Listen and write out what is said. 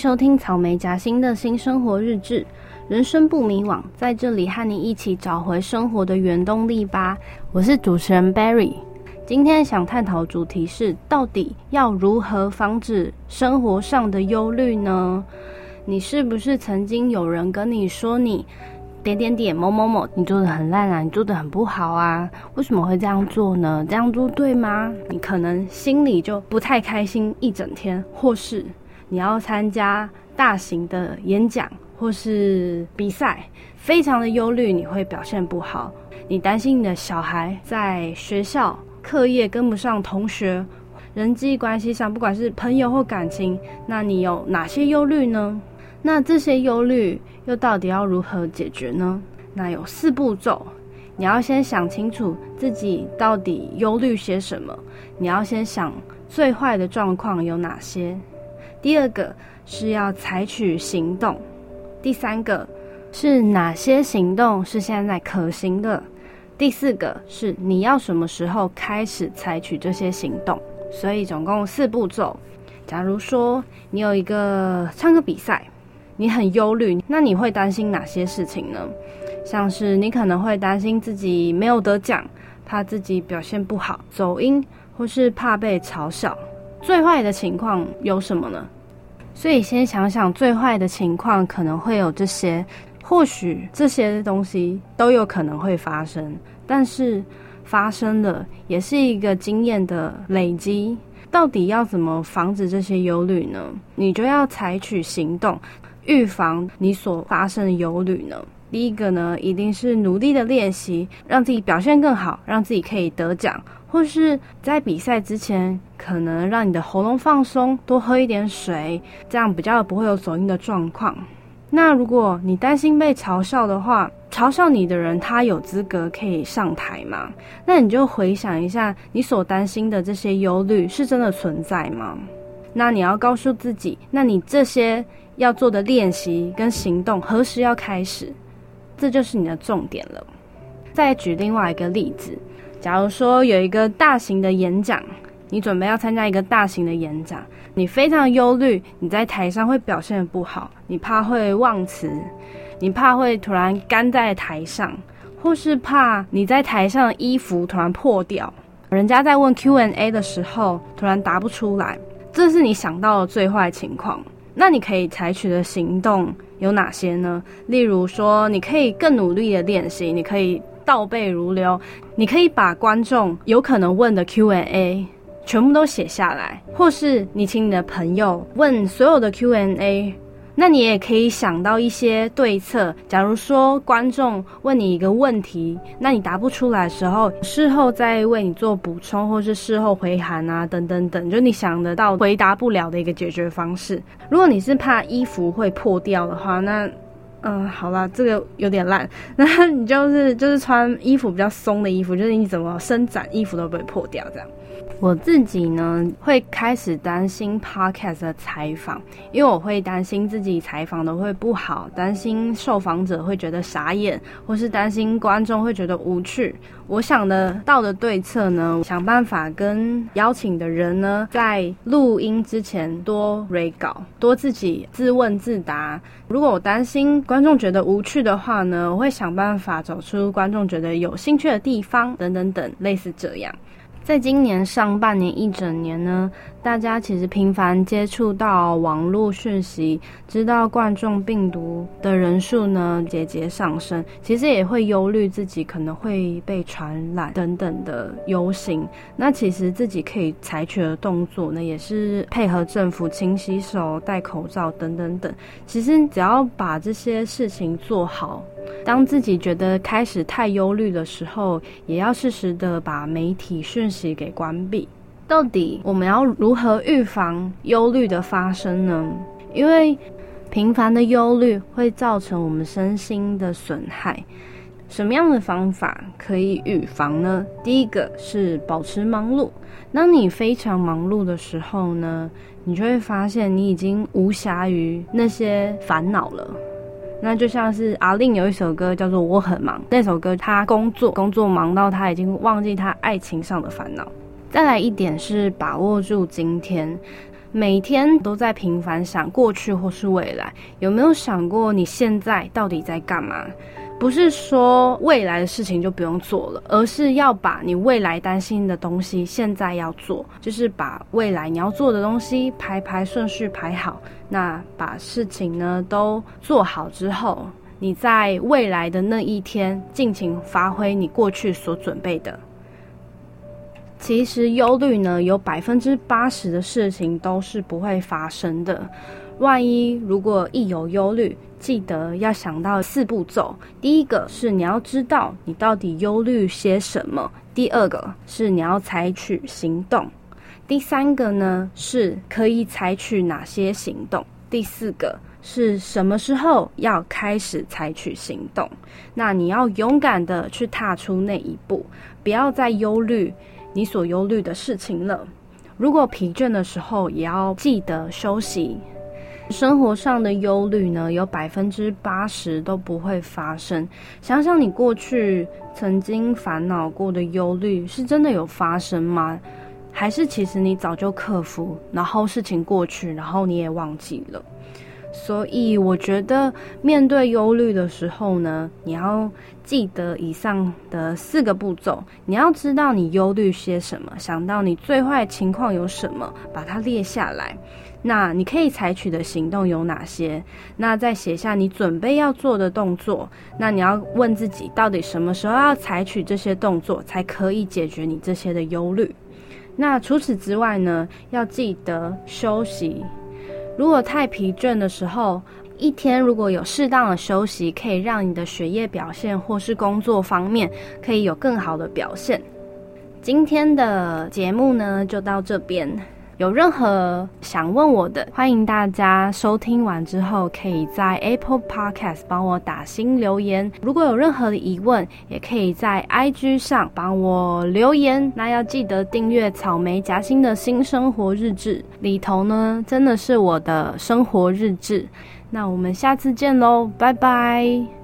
收听草莓夹心的新生活日志，人生不迷惘，在这里和你一起找回生活的原动力吧。我是主持人 Barry，今天想探讨主题是：到底要如何防止生活上的忧虑呢？你是不是曾经有人跟你说你点点点某某某，你做得很烂啊，你做得很不好啊？为什么会这样做呢？这样做对吗？你可能心里就不太开心一整天，或是。你要参加大型的演讲或是比赛，非常的忧虑，你会表现不好。你担心你的小孩在学校课业跟不上同学，人际关系上，不管是朋友或感情，那你有哪些忧虑呢？那这些忧虑又到底要如何解决呢？那有四步骤，你要先想清楚自己到底忧虑些什么。你要先想最坏的状况有哪些。第二个是要采取行动，第三个是哪些行动是现在可行的，第四个是你要什么时候开始采取这些行动。所以总共四步骤。假如说你有一个唱歌比赛，你很忧虑，那你会担心哪些事情呢？像是你可能会担心自己没有得奖，怕自己表现不好，走音，或是怕被嘲笑。最坏的情况有什么呢？所以先想想最坏的情况可能会有这些，或许这些东西都有可能会发生，但是发生了也是一个经验的累积。到底要怎么防止这些忧虑呢？你就要采取行动，预防你所发生的忧虑呢。第一个呢，一定是努力的练习，让自己表现更好，让自己可以得奖。或是在比赛之前，可能让你的喉咙放松，多喝一点水，这样比较不会有走音的状况。那如果你担心被嘲笑的话，嘲笑你的人他有资格可以上台吗？那你就回想一下，你所担心的这些忧虑是真的存在吗？那你要告诉自己，那你这些要做的练习跟行动何时要开始？这就是你的重点了。再举另外一个例子。假如说有一个大型的演讲，你准备要参加一个大型的演讲，你非常忧虑，你在台上会表现得不好，你怕会忘词，你怕会突然干在台上，或是怕你在台上的衣服突然破掉，人家在问 Q&A 的时候突然答不出来，这是你想到的最坏情况。那你可以采取的行动有哪些呢？例如说，你可以更努力的练习，你可以。倒背如流，你可以把观众有可能问的 Q&A 全部都写下来，或是你请你的朋友问所有的 Q&A，那你也可以想到一些对策。假如说观众问你一个问题，那你答不出来的时候，事后再为你做补充，或是事后回函啊，等等等，就你想得到回答不了的一个解决方式。如果你是怕衣服会破掉的话，那嗯，好啦，这个有点烂。那你就是就是穿衣服比较松的衣服，就是你怎么伸展衣服都不会破掉这样。我自己呢，会开始担心 podcast 的采访，因为我会担心自己采访的会不好，担心受访者会觉得傻眼，或是担心观众会觉得无趣。我想得到的对策呢，想办法跟邀请的人呢，在录音之前多 re 稿，多自己自问自答。如果我担心观众觉得无趣的话呢，我会想办法找出观众觉得有兴趣的地方，等等等，类似这样。在今年上半年一整年呢，大家其实频繁接触到网络讯息，知道冠状病毒的人数呢节节上升，其实也会忧虑自己可能会被传染等等的忧心。那其实自己可以采取的动作呢，也是配合政府勤洗手、戴口罩等等等。其实只要把这些事情做好。当自己觉得开始太忧虑的时候，也要适时的把媒体讯息给关闭。到底我们要如何预防忧虑的发生呢？因为频繁的忧虑会造成我们身心的损害。什么样的方法可以预防呢？第一个是保持忙碌。当你非常忙碌的时候呢，你就会发现你已经无暇于那些烦恼了。那就像是阿令有一首歌叫做《我很忙》，那首歌他工作工作忙到他已经忘记他爱情上的烦恼。再来一点是把握住今天，每天都在频繁想过去或是未来，有没有想过你现在到底在干嘛？不是说未来的事情就不用做了，而是要把你未来担心的东西现在要做，就是把未来你要做的东西排排顺序排好。那把事情呢都做好之后，你在未来的那一天尽情发挥你过去所准备的。其实忧虑呢，有百分之八十的事情都是不会发生的。万一如果一有忧虑，记得要想到四步骤。第一个是你要知道你到底忧虑些什么；第二个是你要采取行动；第三个呢是可以采取哪些行动；第四个是什么时候要开始采取行动。那你要勇敢的去踏出那一步，不要再忧虑。你所忧虑的事情了。如果疲倦的时候，也要记得休息。生活上的忧虑呢，有百分之八十都不会发生。想想你过去曾经烦恼过的忧虑，是真的有发生吗？还是其实你早就克服，然后事情过去，然后你也忘记了？所以我觉得，面对忧虑的时候呢，你要记得以上的四个步骤。你要知道你忧虑些什么，想到你最坏情况有什么，把它列下来。那你可以采取的行动有哪些？那再写下你准备要做的动作。那你要问自己，到底什么时候要采取这些动作，才可以解决你这些的忧虑？那除此之外呢，要记得休息。如果太疲倦的时候，一天如果有适当的休息，可以让你的学业表现或是工作方面可以有更好的表现。今天的节目呢，就到这边。有任何想问我的，欢迎大家收听完之后，可以在 Apple Podcast 帮我打新留言。如果有任何的疑问，也可以在 IG 上帮我留言。那要记得订阅草莓夹心的新生活日志，里头呢，真的是我的生活日志。那我们下次见喽，拜拜。